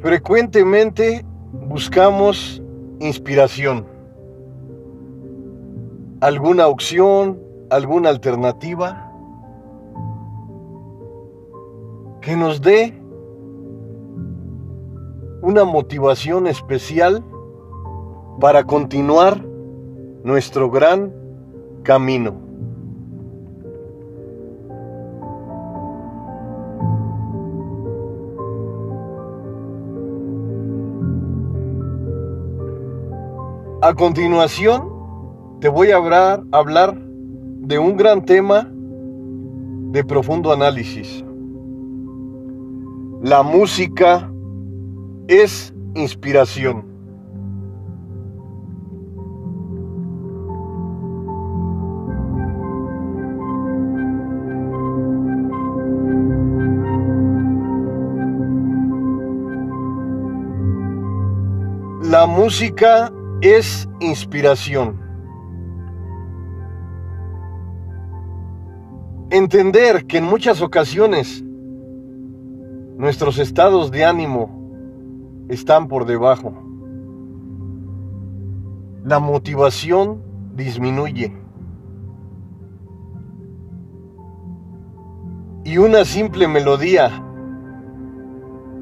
Frecuentemente buscamos inspiración, alguna opción, alguna alternativa que nos dé una motivación especial para continuar nuestro gran camino. A continuación, te voy a hablar, hablar de un gran tema de profundo análisis. La música es inspiración. La música es inspiración. Entender que en muchas ocasiones nuestros estados de ánimo están por debajo. La motivación disminuye. Y una simple melodía,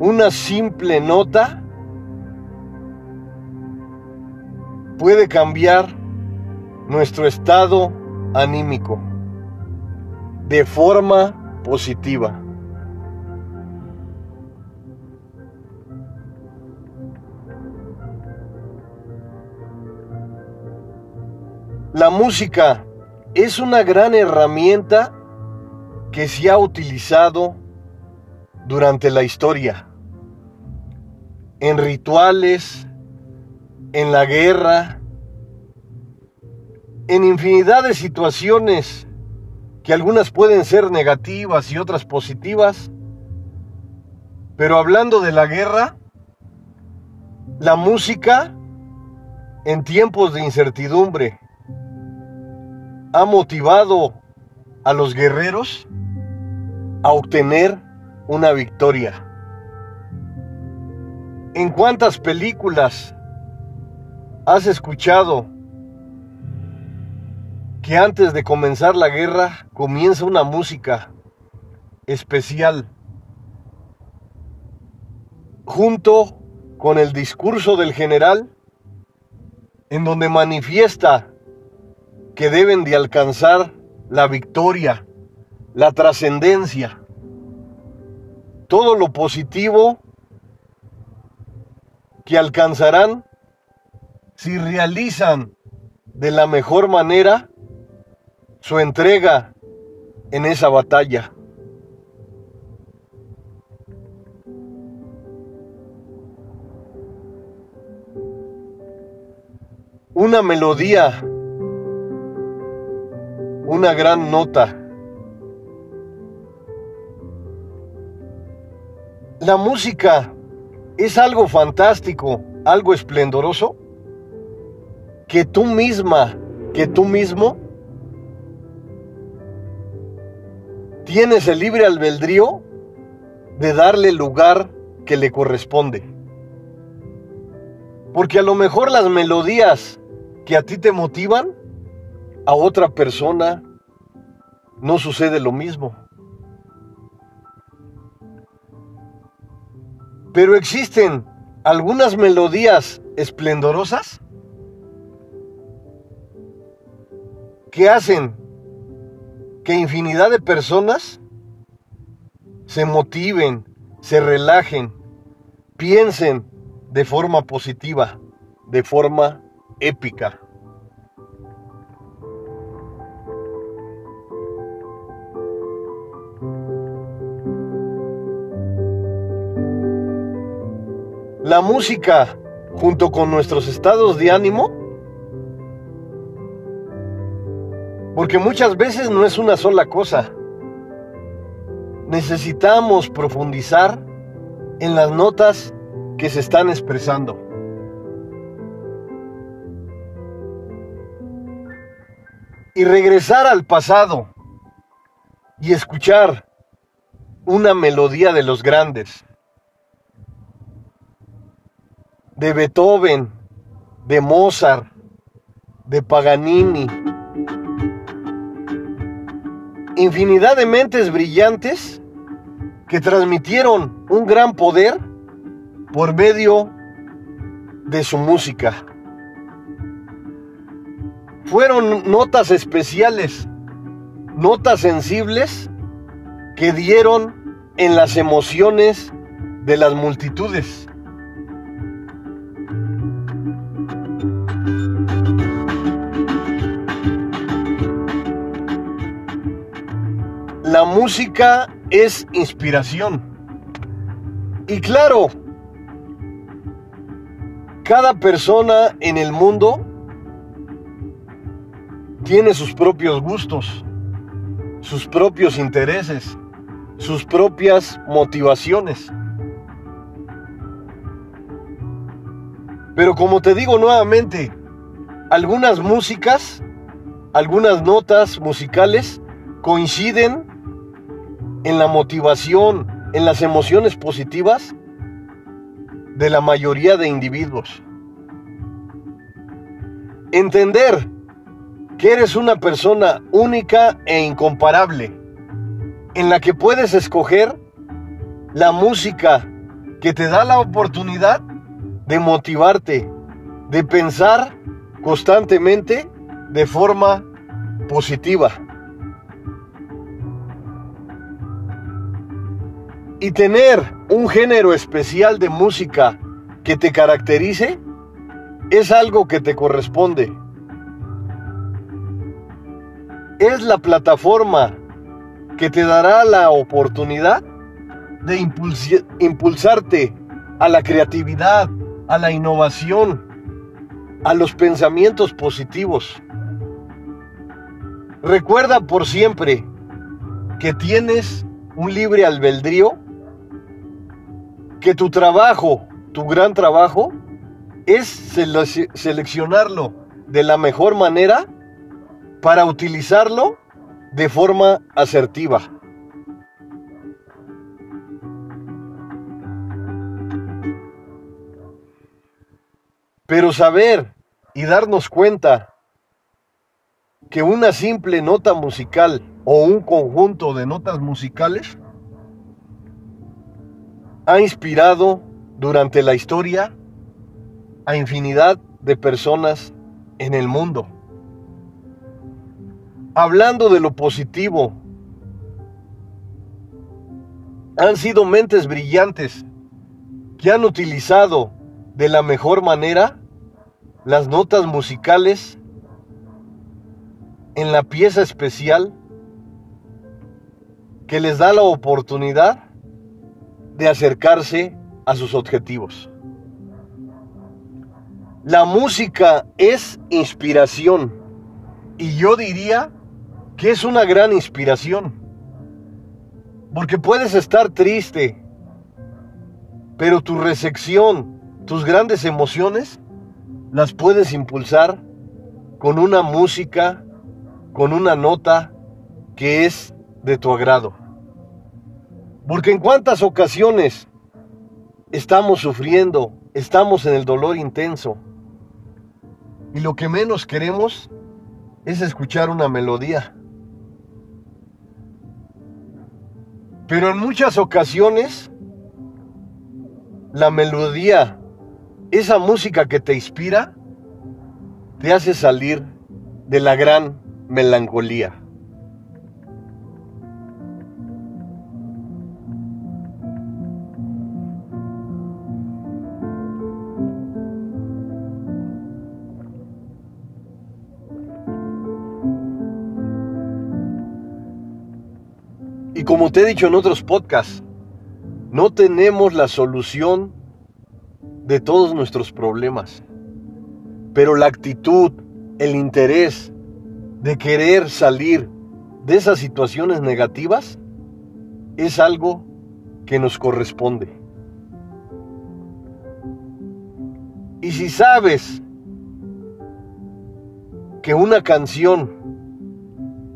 una simple nota, puede cambiar nuestro estado anímico de forma positiva. La música es una gran herramienta que se ha utilizado durante la historia en rituales, en la guerra, en infinidad de situaciones que algunas pueden ser negativas y otras positivas. Pero hablando de la guerra, la música en tiempos de incertidumbre ha motivado a los guerreros a obtener una victoria. ¿En cuántas películas ¿Has escuchado que antes de comenzar la guerra comienza una música especial junto con el discurso del general en donde manifiesta que deben de alcanzar la victoria, la trascendencia, todo lo positivo que alcanzarán si realizan de la mejor manera su entrega en esa batalla. Una melodía, una gran nota. La música es algo fantástico, algo esplendoroso que tú misma, que tú mismo tienes el libre albedrío de darle el lugar que le corresponde. Porque a lo mejor las melodías que a ti te motivan, a otra persona no sucede lo mismo. Pero existen algunas melodías esplendorosas que hacen que infinidad de personas se motiven, se relajen, piensen de forma positiva, de forma épica. La música junto con nuestros estados de ánimo, porque muchas veces no es una sola cosa. Necesitamos profundizar en las notas que se están expresando. Y regresar al pasado y escuchar una melodía de los grandes, de Beethoven, de Mozart, de Paganini, infinidad de mentes brillantes que transmitieron un gran poder por medio de su música. Fueron notas especiales, notas sensibles que dieron en las emociones de las multitudes. La música es inspiración. Y claro, cada persona en el mundo tiene sus propios gustos, sus propios intereses, sus propias motivaciones. Pero como te digo nuevamente, algunas músicas, algunas notas musicales coinciden en la motivación, en las emociones positivas de la mayoría de individuos. Entender que eres una persona única e incomparable, en la que puedes escoger la música que te da la oportunidad de motivarte, de pensar constantemente de forma positiva. Y tener un género especial de música que te caracterice es algo que te corresponde. Es la plataforma que te dará la oportunidad de impulsarte a la creatividad, a la innovación, a los pensamientos positivos. Recuerda por siempre que tienes un libre albedrío que tu trabajo, tu gran trabajo, es seleccionarlo de la mejor manera para utilizarlo de forma asertiva. Pero saber y darnos cuenta que una simple nota musical o un conjunto de notas musicales ha inspirado durante la historia a infinidad de personas en el mundo. Hablando de lo positivo, han sido mentes brillantes que han utilizado de la mejor manera las notas musicales en la pieza especial que les da la oportunidad de acercarse a sus objetivos. La música es inspiración y yo diría que es una gran inspiración. Porque puedes estar triste, pero tu recepción, tus grandes emociones, las puedes impulsar con una música, con una nota que es de tu agrado. Porque en cuántas ocasiones estamos sufriendo, estamos en el dolor intenso. Y lo que menos queremos es escuchar una melodía. Pero en muchas ocasiones, la melodía, esa música que te inspira, te hace salir de la gran melancolía. Te he dicho en otros podcasts, no tenemos la solución de todos nuestros problemas. Pero la actitud, el interés de querer salir de esas situaciones negativas es algo que nos corresponde. Y si sabes que una canción,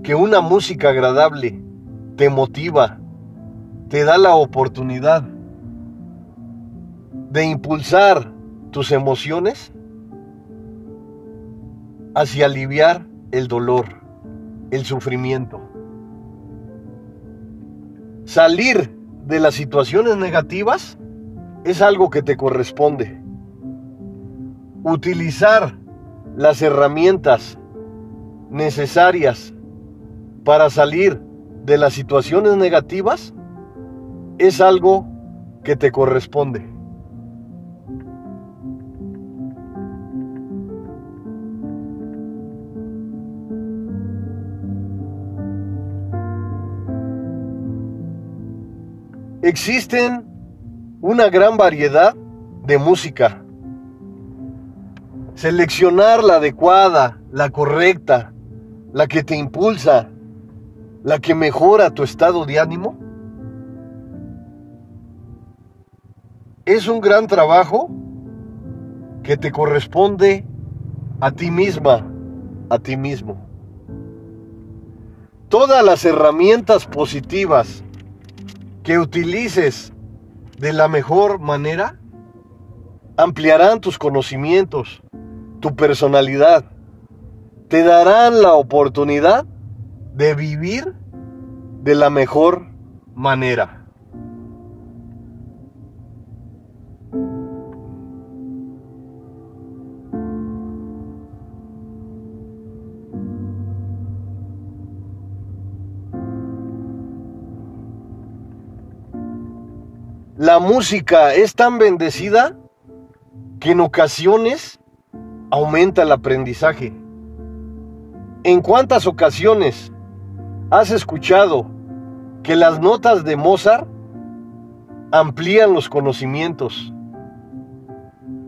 que una música agradable te motiva, te da la oportunidad de impulsar tus emociones hacia aliviar el dolor, el sufrimiento. Salir de las situaciones negativas es algo que te corresponde. Utilizar las herramientas necesarias para salir de las situaciones negativas es algo que te corresponde. Existen una gran variedad de música. Seleccionar la adecuada, la correcta, la que te impulsa, la que mejora tu estado de ánimo, es un gran trabajo que te corresponde a ti misma, a ti mismo. Todas las herramientas positivas que utilices de la mejor manera ampliarán tus conocimientos, tu personalidad, te darán la oportunidad de vivir de la mejor manera. La música es tan bendecida que en ocasiones aumenta el aprendizaje. ¿En cuántas ocasiones has escuchado que las notas de Mozart amplían los conocimientos,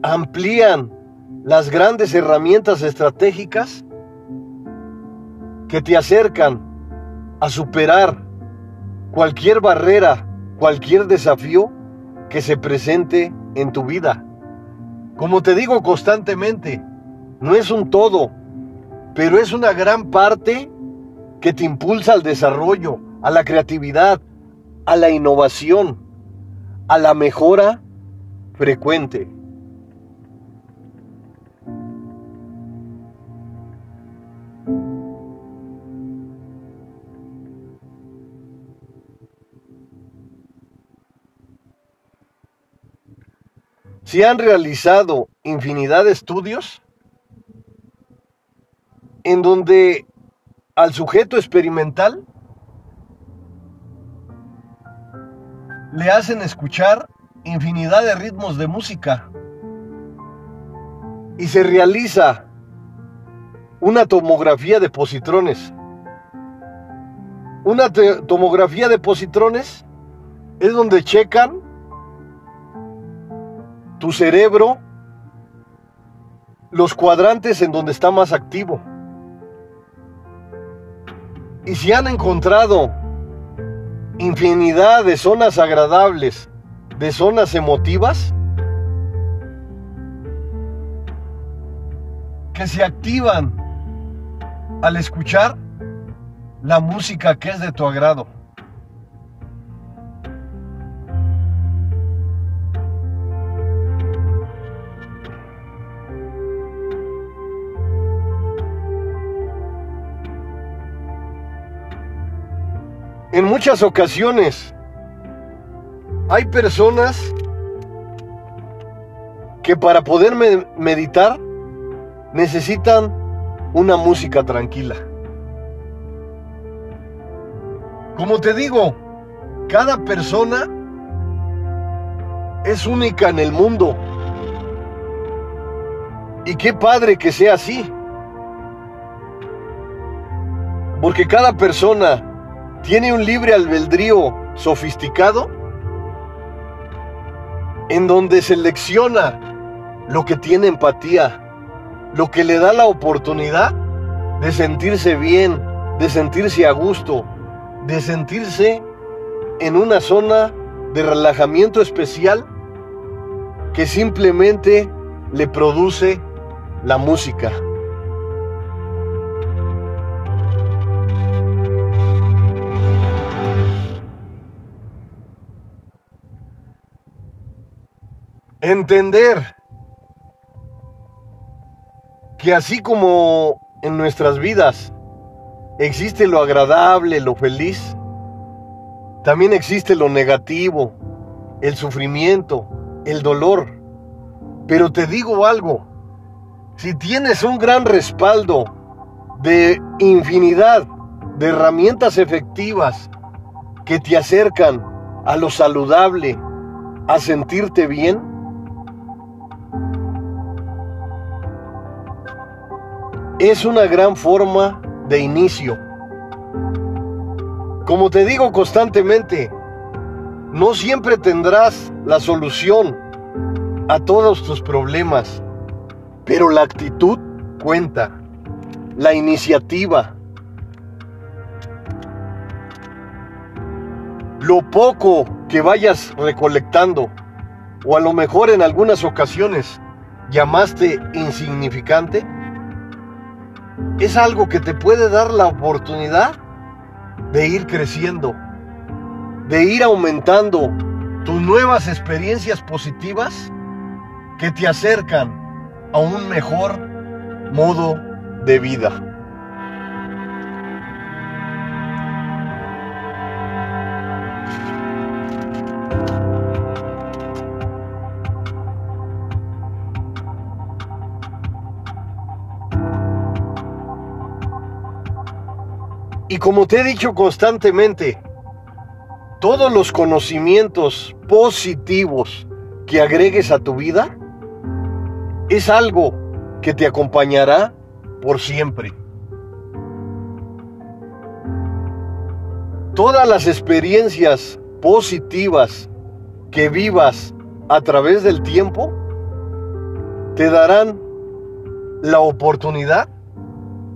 amplían las grandes herramientas estratégicas que te acercan a superar cualquier barrera, cualquier desafío que se presente en tu vida. Como te digo constantemente, no es un todo, pero es una gran parte que te impulsa al desarrollo, a la creatividad, a la innovación, a la mejora frecuente. Se han realizado infinidad de estudios en donde al sujeto experimental le hacen escuchar infinidad de ritmos de música y se realiza una tomografía de positrones. Una tomografía de positrones es donde checan tu cerebro los cuadrantes en donde está más activo. Y si han encontrado infinidad de zonas agradables, de zonas emotivas, que se activan al escuchar la música que es de tu agrado. En muchas ocasiones hay personas que para poder meditar necesitan una música tranquila. Como te digo, cada persona es única en el mundo. Y qué padre que sea así. Porque cada persona tiene un libre albedrío sofisticado en donde selecciona lo que tiene empatía, lo que le da la oportunidad de sentirse bien, de sentirse a gusto, de sentirse en una zona de relajamiento especial que simplemente le produce la música. Entender que así como en nuestras vidas existe lo agradable, lo feliz, también existe lo negativo, el sufrimiento, el dolor. Pero te digo algo, si tienes un gran respaldo de infinidad de herramientas efectivas que te acercan a lo saludable, a sentirte bien, es una gran forma de inicio. Como te digo constantemente, no siempre tendrás la solución a todos tus problemas, pero la actitud cuenta, la iniciativa. Lo poco que vayas recolectando, o a lo mejor en algunas ocasiones llamaste insignificante, es algo que te puede dar la oportunidad de ir creciendo, de ir aumentando tus nuevas experiencias positivas que te acercan a un mejor modo de vida. Como te he dicho constantemente, todos los conocimientos positivos que agregues a tu vida es algo que te acompañará por siempre. Todas las experiencias positivas que vivas a través del tiempo te darán la oportunidad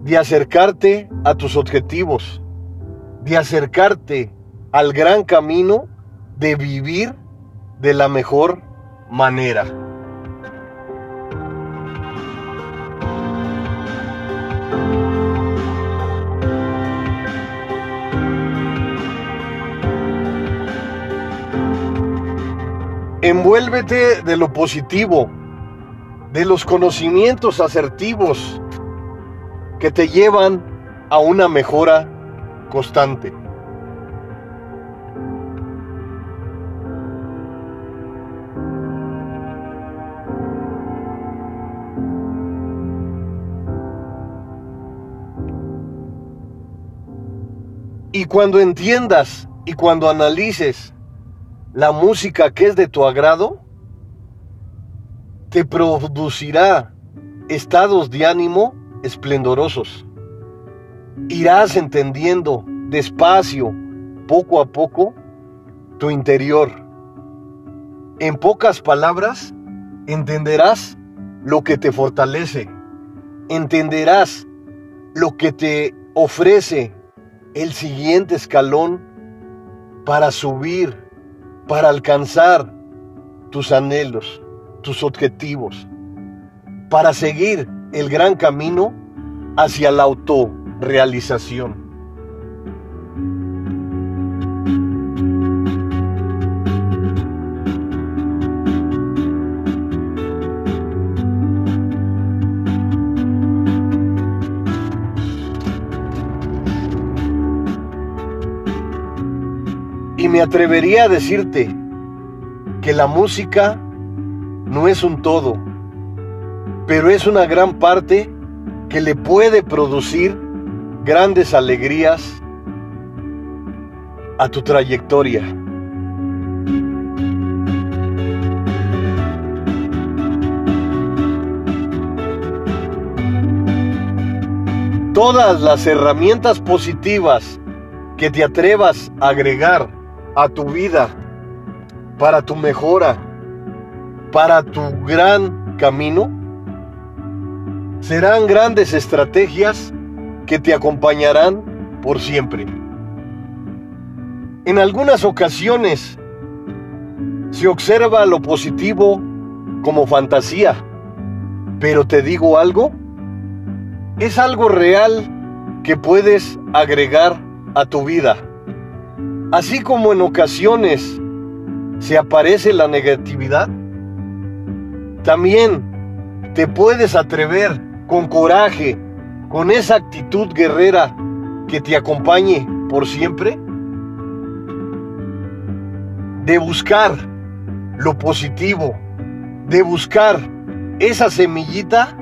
de acercarte a tus objetivos, de acercarte al gran camino de vivir de la mejor manera. Envuélvete de lo positivo, de los conocimientos asertivos que te llevan a una mejora constante. Y cuando entiendas y cuando analices la música que es de tu agrado, te producirá estados de ánimo esplendorosos. Irás entendiendo despacio, poco a poco, tu interior. En pocas palabras, entenderás lo que te fortalece. Entenderás lo que te ofrece el siguiente escalón para subir, para alcanzar tus anhelos, tus objetivos, para seguir el gran camino hacia la autorrealización. Y me atrevería a decirte que la música no es un todo, pero es una gran parte que le puede producir grandes alegrías a tu trayectoria. Todas las herramientas positivas que te atrevas a agregar a tu vida para tu mejora, para tu gran camino serán grandes estrategias que te acompañarán por siempre. En algunas ocasiones se observa lo positivo como fantasía, pero te digo algo, es algo real que puedes agregar a tu vida. Así como en ocasiones se aparece la negatividad, también te puedes atrever con coraje, con esa actitud guerrera que te acompañe por siempre, de buscar lo positivo, de buscar esa semillita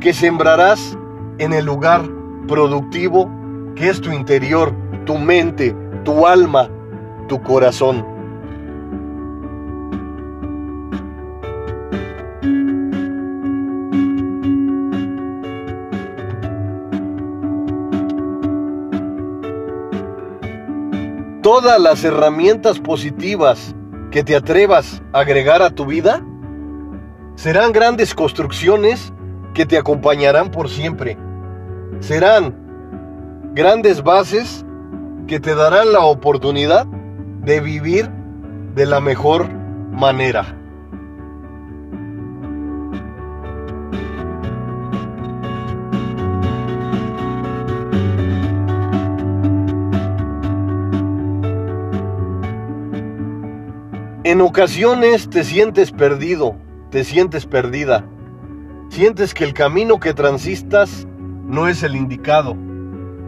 que sembrarás en el lugar productivo que es tu interior, tu mente, tu alma, tu corazón. Todas las herramientas positivas que te atrevas a agregar a tu vida serán grandes construcciones que te acompañarán por siempre. Serán grandes bases que te darán la oportunidad de vivir de la mejor manera. En ocasiones te sientes perdido, te sientes perdida. Sientes que el camino que transistas no es el indicado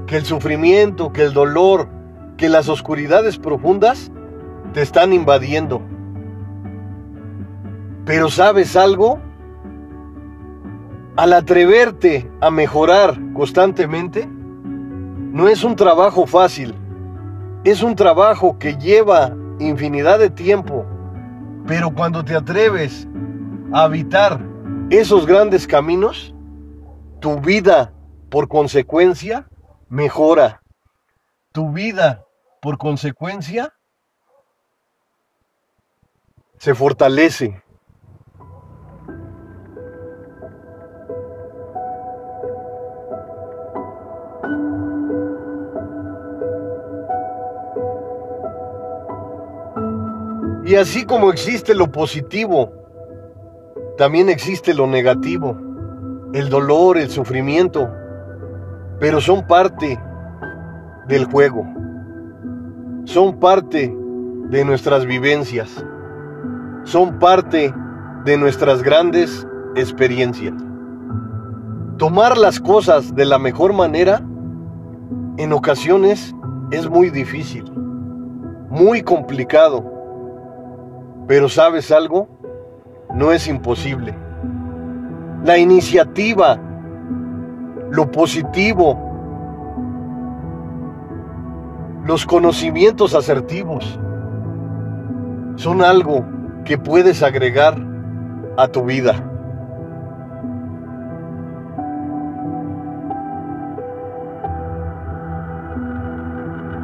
que el sufrimiento, que el dolor, que las oscuridades profundas te están invadiendo. Pero ¿sabes algo? Al atreverte a mejorar constantemente, no es un trabajo fácil, es un trabajo que lleva infinidad de tiempo, pero cuando te atreves a habitar esos grandes caminos, tu vida, por consecuencia, mejora. Tu vida, por consecuencia, se fortalece. Y así como existe lo positivo, también existe lo negativo, el dolor, el sufrimiento, pero son parte del juego, son parte de nuestras vivencias, son parte de nuestras grandes experiencias. Tomar las cosas de la mejor manera en ocasiones es muy difícil, muy complicado, pero ¿sabes algo? No es imposible. La iniciativa lo positivo, los conocimientos asertivos son algo que puedes agregar a tu vida.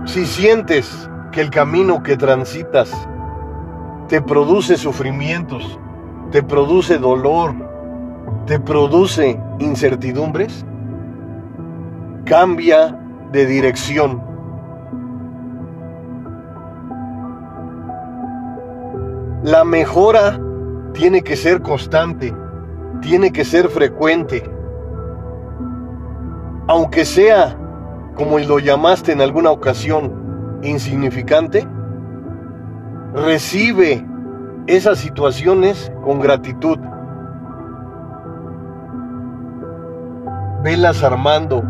Si sientes que el camino que transitas te produce sufrimientos, te produce dolor, te produce incertidumbres, cambia de dirección. La mejora tiene que ser constante, tiene que ser frecuente. Aunque sea, como lo llamaste en alguna ocasión, insignificante, recibe esas situaciones con gratitud. Velas armando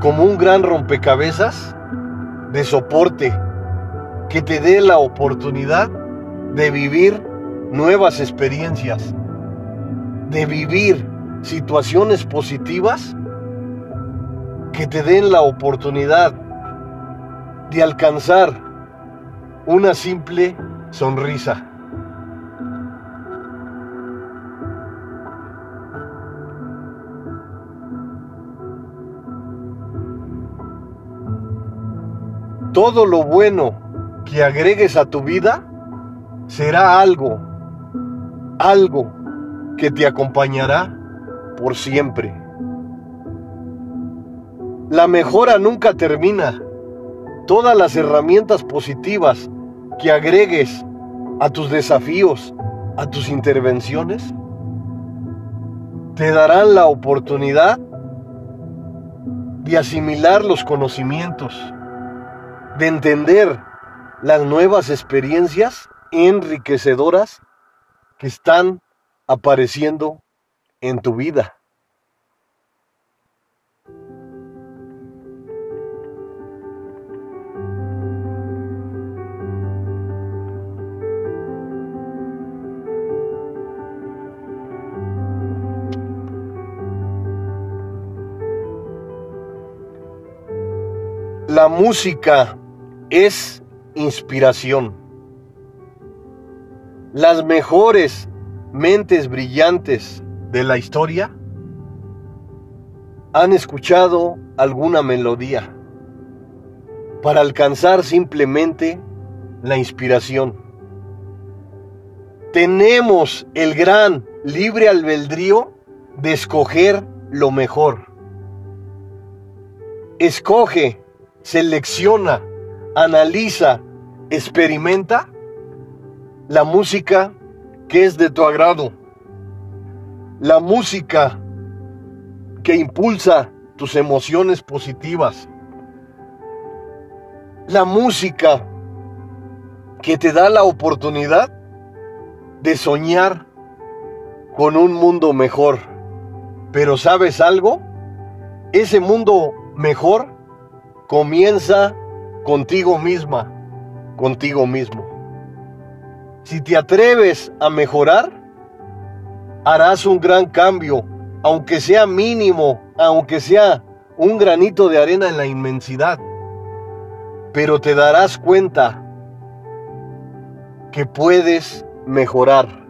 como un gran rompecabezas de soporte que te dé la oportunidad de vivir nuevas experiencias, de vivir situaciones positivas que te den la oportunidad de alcanzar una simple sonrisa. todo lo bueno que agregues a tu vida será algo, algo que te acompañará por siempre. La mejora nunca termina. Todas las herramientas positivas que agregues a tus desafíos, a tus intervenciones, te darán la oportunidad de asimilar los conocimientos, de entender las nuevas experiencias enriquecedoras que están apareciendo en tu vida. La música es inspiración. Las mejores mentes brillantes de la historia han escuchado alguna melodía para alcanzar simplemente la inspiración. Tenemos el gran libre albedrío de escoger lo mejor. Escoge, selecciona, analiza, experimenta la música que es de tu agrado la música que impulsa tus emociones positivas, la música que te da la oportunidad de soñar con un mundo mejor. Pero ¿sabes algo? Ese mundo mejor comienza contigo misma, contigo mismo. Si te atreves a mejorar, harás un gran cambio, aunque sea mínimo, aunque sea un granito de arena en la inmensidad. Pero te darás cuenta que puedes mejorar.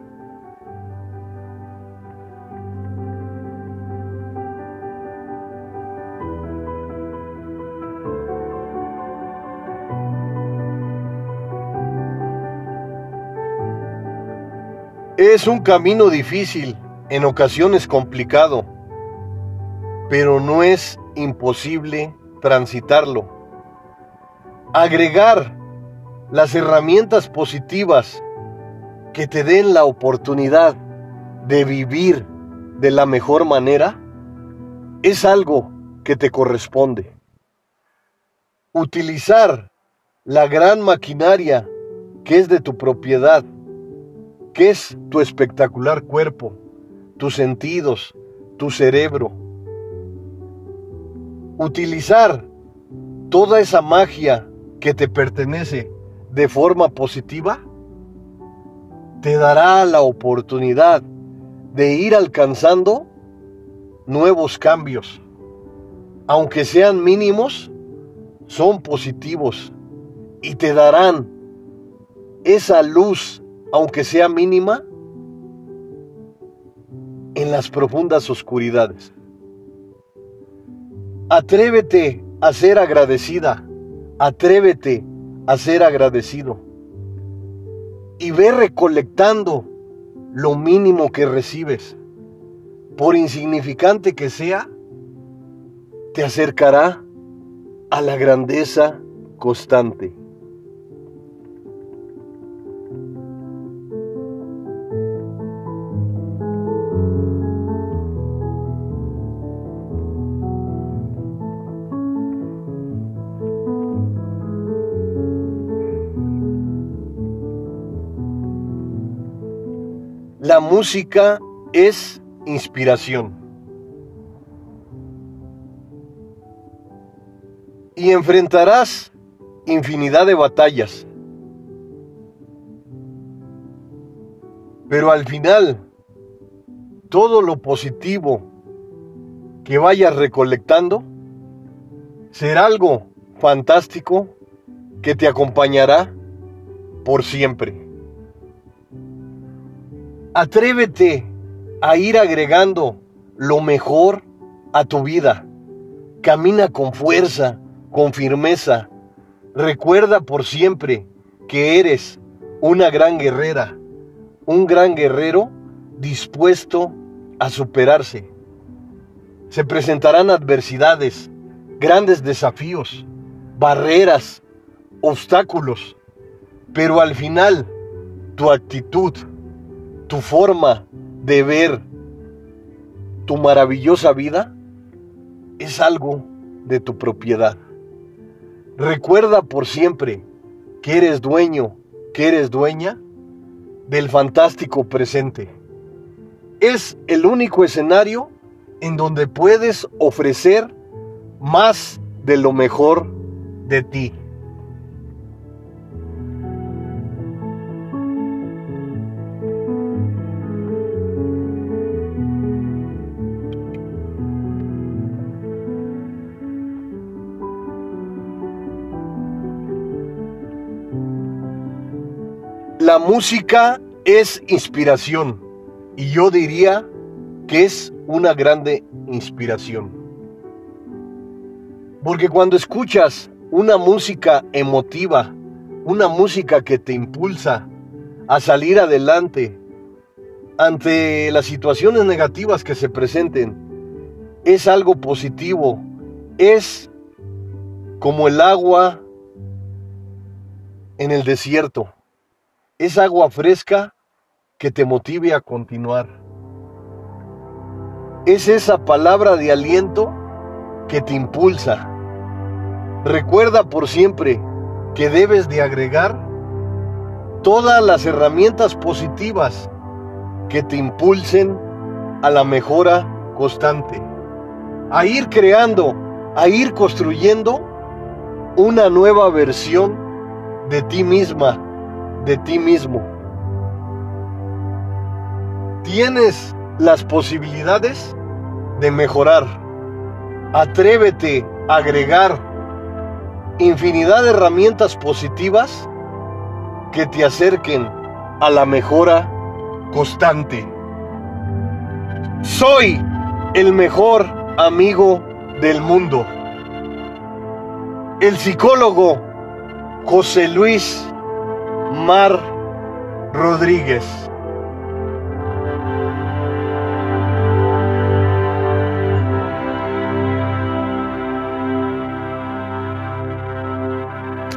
Es un camino difícil, en ocasiones complicado, pero no es imposible transitarlo. Agregar las herramientas positivas que te den la oportunidad de vivir de la mejor manera es algo que te corresponde. Utilizar la gran maquinaria que es de tu propiedad ¿Qué es tu espectacular cuerpo, tus sentidos, tu cerebro? Utilizar toda esa magia que te pertenece de forma positiva te dará la oportunidad de ir alcanzando nuevos cambios. Aunque sean mínimos, son positivos y te darán esa luz aunque sea mínima, en las profundas oscuridades. Atrévete a ser agradecida, atrévete a ser agradecido y ve recolectando lo mínimo que recibes. Por insignificante que sea, te acercará a la grandeza constante. La música es inspiración. Y enfrentarás infinidad de batallas. Pero al final, todo lo positivo que vayas recolectando será algo fantástico que te acompañará por siempre. Atrévete a ir agregando lo mejor a tu vida. Camina con fuerza, con firmeza. Recuerda por siempre que eres una gran guerrera, un gran guerrero dispuesto a superarse. Se presentarán adversidades, grandes desafíos, barreras, obstáculos, pero al final tu actitud, tu forma de ver tu maravillosa vida es algo de tu propiedad. Recuerda por siempre que eres dueño, que eres dueña del fantástico presente. Es el único escenario en donde puedes ofrecer más de lo mejor de ti. Música es inspiración. Y yo diría que es una grande inspiración. Porque cuando escuchas una música emotiva, una música que te impulsa a salir adelante ante las situaciones negativas que se presenten, es algo positivo, es como el agua en el desierto es agua fresca que te motive a continuar. Es esa palabra de aliento que te impulsa. Recuerda por siempre que debes de agregar todas las herramientas positivas que te impulsen a la mejora constante, a ir creando, a ir construyendo una nueva versión de ti misma de ti mismo. Tienes las posibilidades de mejorar. Atrévete a agregar infinidad de herramientas positivas que te acerquen a la mejora constante. Soy el mejor amigo del mundo. El psicólogo José Luis Mar Rodríguez.